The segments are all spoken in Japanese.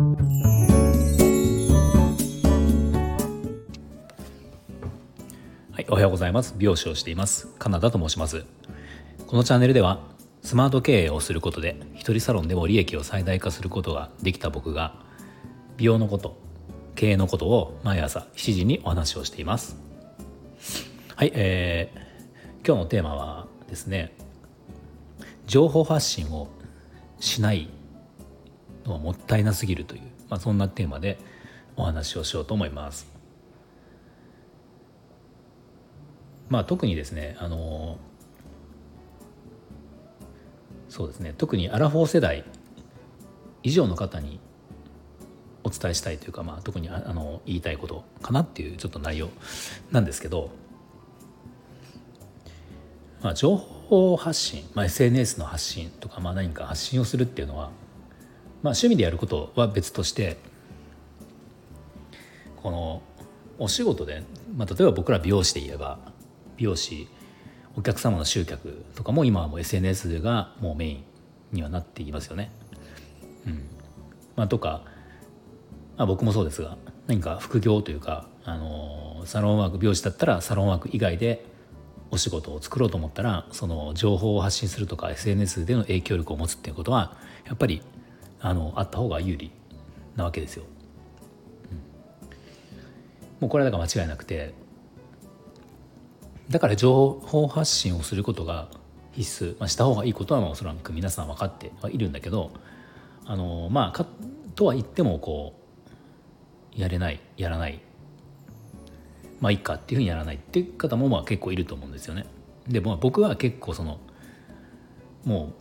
はい、おはようございます。美容師をしています。カナダと申します。このチャンネルではスマート経営をすることで一人サロンでも利益を最大化することができた僕が美容のこと経営のことを毎朝7時にお話をしています。はい、えー、今日のテーマはですね情報発信をしないのはもったいなすぎるという、まあ、そんなテーマでお話をしようと思います。まあ、特にですねあのそうですね特にアラフォー世代以上の方にお伝えしたいというか、まあ、特にあの言いたいことかなっていうちょっと内容なんですけど、まあ、情報発信、まあ、SNS の発信とか、まあ、何か発信をするっていうのは、まあ、趣味でやることは別としてこのお仕事で、まあ、例えば僕ら美容師で言えば美容師お客様の集客とかも今はもう SNS がもうメインにはなっていますよね。うんまあ、とか、まあ、僕もそうですが何か副業というか、あのサロンワーク美容師だったらサロンワーク以外でお仕事を作ろうと思ったらその情報を発信するとか SNS での影響力を持つっていうことはやっぱりあのあった方が有利なわけですよ。うん、もうこれはだから間違いなくてだから情報発信をすることが必須、まあ、した方がいいことはまあおそらく皆さん分かってはいるんだけどあのまあかとは言ってもこうやれないやらないまあいいかっていうふうにやらないっていう方もまあ結構いると思うんですよね。でも僕は結構そのも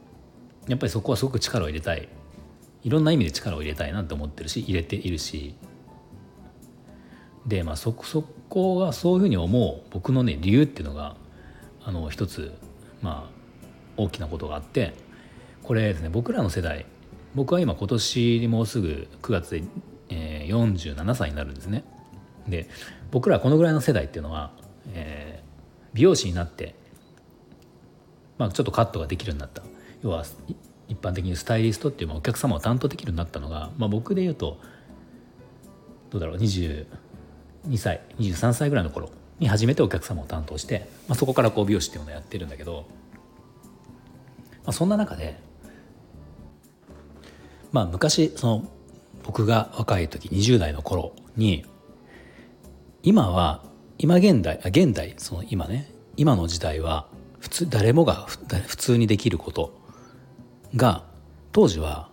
うやっぱりそこはすごく力を入れたいいろんな意味で力を入れたいなって思ってるし入れているしでまあそそこがそういうふうに思う僕のね理由っていうのがあの一つまあ大きなことがあってこれですね僕らの世代僕は今今年もうすぐ9月で、えー、47歳になるんですね。で僕らこのぐらいの世代っていうのは、えー、美容師になって、まあ、ちょっとカットができるようになった要は一般的にスタイリストっていうお客様を担当できるようになったのが、まあ、僕で言うとどうだろう22歳23歳ぐらいの頃に初めてお客様を担当して、まあ、そこからこう美容師っていうのをやってるんだけど、まあ、そんな中で、まあ、昔その僕が若い時20代の頃に今は今現代あ現代その今ね今の時代は普通誰もが普通にできることが当時は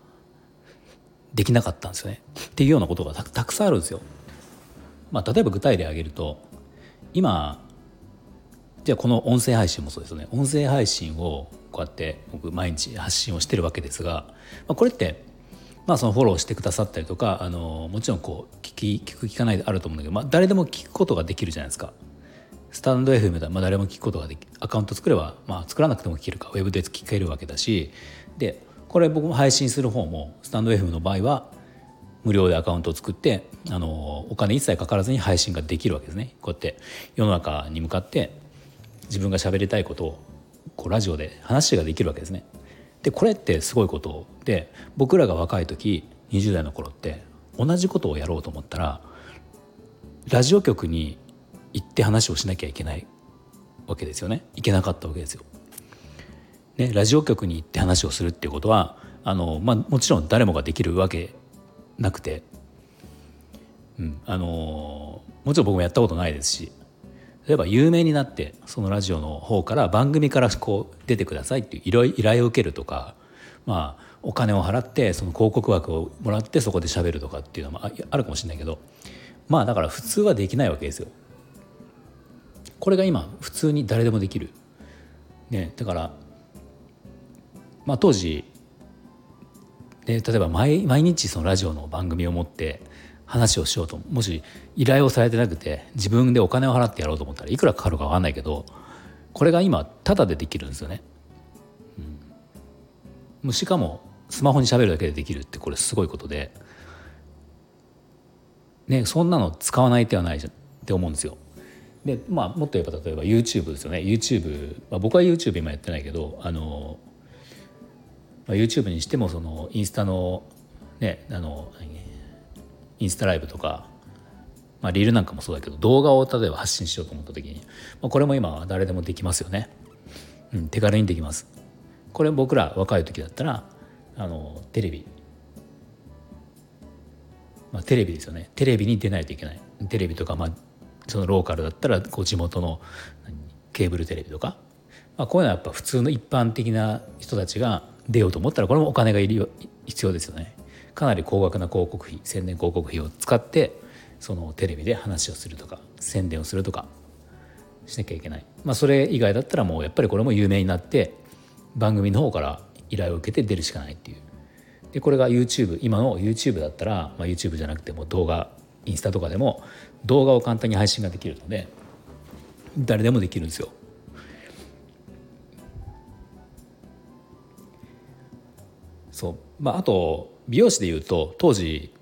できなかったんですよねっていうようなことがたくさんあるんですよ。まあ、例えば具体例挙げると今じゃあこの音声配信もそうですよね音声配信をこうやって僕毎日発信をしてるわけですが、まあ、これってまあそのフォローしてくださったりとかあのもちろんこう聞き聞く聞かないであると思うんだけど、まあ、誰でも聞くことができるじゃないですか。スタンド FM でまあ誰も聞くことができアカウント作れば、まあ、作らなくても聞けるかウェブで聞けるわけだしでこれ僕も配信する方もスタンド F の場合は無料でアカウントを作ってあのお金一切かからずに配信ができるわけですね。こうやって世の中に向かって自分が喋りたいことをこうラジオで話ができるわけですね。でこれってすごいことで僕らが若い時20代の頃って同じことをやろうと思ったらラジオ局に行って話をしなきゃいけないわけですよね。いけなかったわけですよ。ね、ラジオ局に行って話をするっていうことはあの、まあ、もちろん誰もができるわけなくて、うん、あのもちろん僕もやったことないですし例えば有名になってそのラジオの方から番組からこう出てくださいっていう依頼を受けるとかまあお金を払ってその広告枠をもらってそこで喋るとかっていうのもあるかもしれないけどまあだから普通はできないわけですよ。これが今普通に誰でもできる。ね、だからまあ当時で例えば毎日そのラジオの番組を持って話をしようともし依頼をされてなくて自分でお金を払ってやろうと思ったらいくらかかるか分かんないけどこれが今タダでできるんですよね。うん、しかもスマホに喋るだけでできるってこれすごいことで、ね、そんなの使わない手はないじゃんって思うんですよ。でまあもっと言えば例えば YouTube ですよね YouTube、まあ、僕は YouTube 今やってないけどあのまあ、YouTube にしてもそのインスタのねあのインスタライブとか、まあ、リールなんかもそうだけど動画を例えば発信しようと思った時に、まあ、これも今は誰でもできますよね、うん、手軽にできます。これ僕ら若い時だったらあのテレビ。まあ、テレビですよね。テレビに出ないといけない。テレビとか、まあ、そのローカルだったらこう地元のケーブルテレビとか、まあ、こういうのはやっぱ普通の一般的な人たちが出ようと思ったらこれもお金がいるよ必要ですよね。かなり高額な広告費宣伝広告費を使ってそのテレビで話をするとか宣伝をするとかしなきゃいけない、まあ、それ以外だったらもうやっぱりこれも有名になって番組の方から依頼を受けて出るしかないっていう。でこれが YouTube 今の YouTube だったら、まあ、YouTube じゃなくても動画インスタとかでも動画を簡単に配信ができるので誰でもできるんですよ。まあ、あと美容師でいうと当時、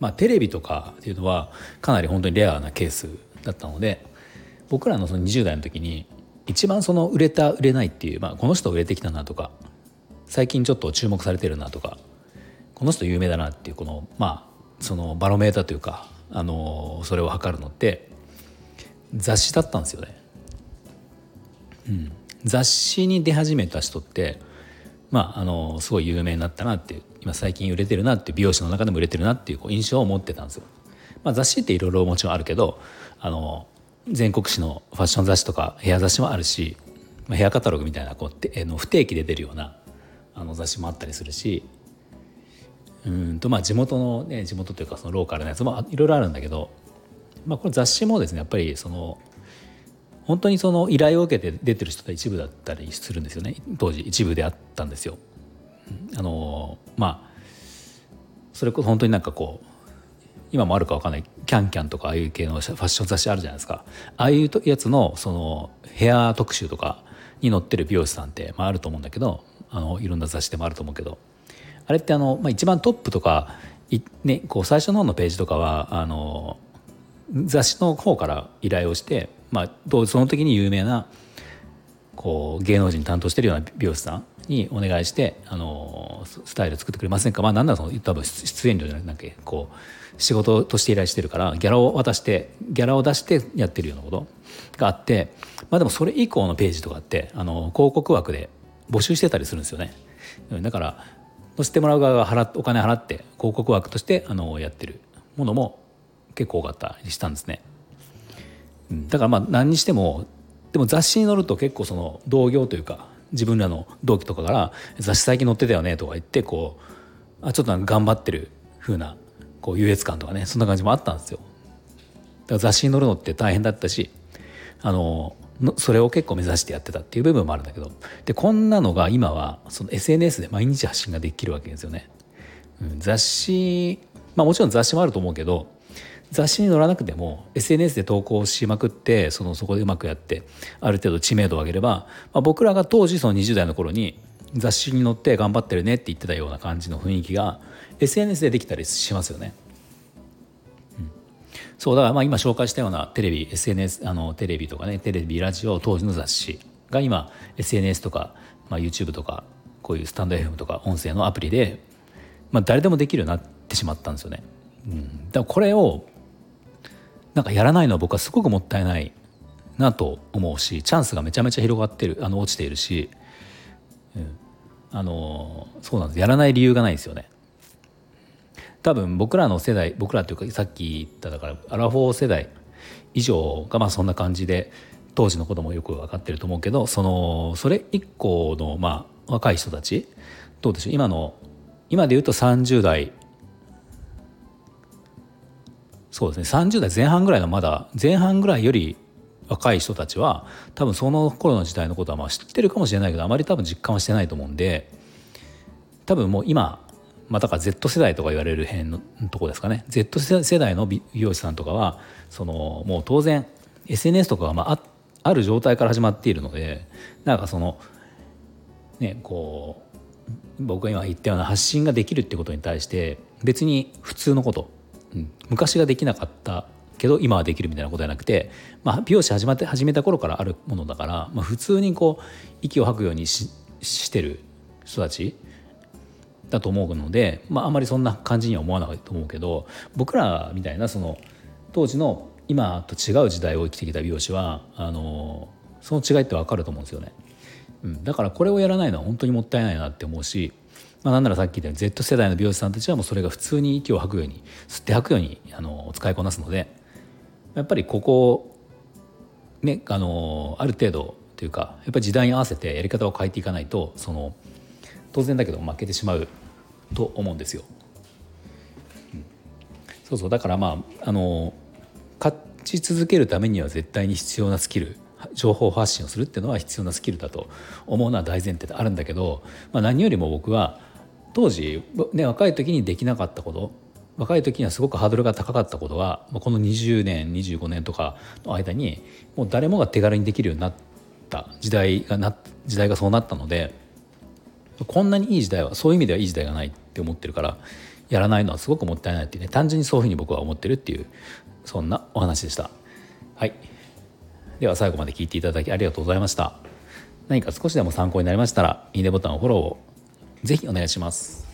まあ、テレビとかっていうのはかなり本当にレアなケースだったので僕らのその20代の時に一番その売れた売れないっていう、まあ、この人売れてきたなとか最近ちょっと注目されてるなとかこの人有名だなっていうこのまあそのバロメーターというかあのそれを測るのって雑誌だったんですよね。うん、雑誌に出始めた人ってまああのすごい有名になったなっていう今最近売れてるなっていう美容師の中でも売れてるなっていう印象を持ってたんですよ。まあ、雑誌っていろいろもちろんあるけどあの全国紙のファッション雑誌とかヘア雑誌もあるし、まあ、ヘアカタログみたいなこうての不定期で出るようなあの雑誌もあったりするしうんとまあ地元のね地元というかそのローカルなやつもいろいろあるんだけど、まあ、この雑誌もですねやっぱりその本当にその依頼を受けて出てる人が一部だったりするんですよね。当時一部であったんですよ。あのまあそれこそ本当になんかこう今もあるか分かんないキャンキャンとかああいう系のファッション雑誌あるじゃないですか。ああいうやつのそのヘア特集とかに載ってる美容師さんって、まあ、あると思うんだけどあのいろんな雑誌でもあると思うけど。あれってあの、まあ、一番トップとかね、こう最初の方のページとかはあの雑誌の方から依頼をして、まあ、その時に有名なこう芸能人担当してるような美容師さんにお願いしてあのスタイル作ってくれませんか？まあ何なんだその多分出演料じゃなくてこう仕事として依頼してるからギャラを渡してギャラを出してやってるようなことがあってまあでもそれ以降のページとかってあの広告枠で募集してたりするんですよねだから乗せてもらう側が払お金払って広告枠としてあのやってるものも結構多かったりしたんですね。だからまあ何にしてもでも雑誌に載ると結構その同業というか自分らの同期とかから「雑誌最近載ってたよね」とか言ってこうあちょっと頑張ってる風なこう優越感とかねそんな感じもあったんですよ。だから雑誌に載るのって大変だったしあのそれを結構目指してやってたっていう部分もあるんだけどでこんなのが今はその SNS で毎日発信ができるわけですよね。うん、雑誌まあもちろん雑誌もあると思うけど雑誌に載らなくても SNS で投稿しまくってそのそこでうまくやってある程度知名度を上げれば、まあ、僕らが当時その20代の頃に雑誌に載って頑張ってるねって言ってたような感じの雰囲気が SNS でできたりしますよね。そうだからまあ今紹介したようなテレビ SNS あのテレビとかねテレビラジオ当時の雑誌が今 SNS とか、まあ、YouTube とかこういうスタンド FM とか音声のアプリで、まあ、誰でもできるようになってしまったんですよね。うん、だからこれをなんかやらないのは僕はすごくもったいないなと思うしチャンスがめちゃめちゃ広がってるあの落ちているし、うん、あのそうなんです。やらない理由がないですよね。多分僕らの世代僕らというかさっき言っただからアラフォー世代以上がまあそんな感じで当時のこともよく分かってると思うけどそのそれ以降のまあ若い人たちどうでしょう？今の今で言うと30代そうですね。30代前半ぐらいのまだ前半ぐらいより若い人たちは多分その頃の時代のことはまあ知ってるかもしれないけどあまり多分実感はしてないと思うんで多分もう今まあ、だから Z 世代とか言われる辺のとこですかね。Z 世代の美容師さんとかはそのもう当然 SNS とかがまあある状態から始まっているのでなんかそのねこう僕が今言ったような発信ができるってことに対して別に普通のこと、うん、昔ができなかったけど今はできるみたいなことじゃなくて、まあ、美容師始まって始めた頃からあるものだから、まあ、普通にこう息を吐くようにししてる人たちだと思うので、まあ、あんまりそんな感じには思わないと思うけど僕らみたいなその当時の今と違う時代を生きてきた美容師はあのその違いって分かると思うんですよね。うん、だからこれをやらないのは本当にもったいないなって思うし、まあ、なんならさっき言ったように Z 世代の美容師さんたちはもうそれが普通に息を吐くように吸って吐くようにあの使いこなすのでやっぱりここねあのある程度というかやっぱり時代に合わせてやり方を変えていかないとその当然だけど負けてしまうと思うんですよ。うん、そうそうだからまああの勝ち続けるためには絶対に必要なスキル情報発信をするっていうのは必要なスキルだと思うのは大前提であるんだけど、まあ、何よりも僕は当時、ね、若い時にできなかったこと若い時にはすごくハードルが高かったことはこの20年25年とかの間にもう誰もが手軽にできるようになった時代がな時代がそうなったのでこんなにいい時代はそういう意味ではいい時代がないって思ってるからやらないのはすごくもったいないっていうね単純にそういうふうに僕は思ってるっていうそんなお話でした。はいでは最後まで聞いていただきありがとうございました何か少しでも参考になりましたらいいねボタンフォローをぜひお願いします。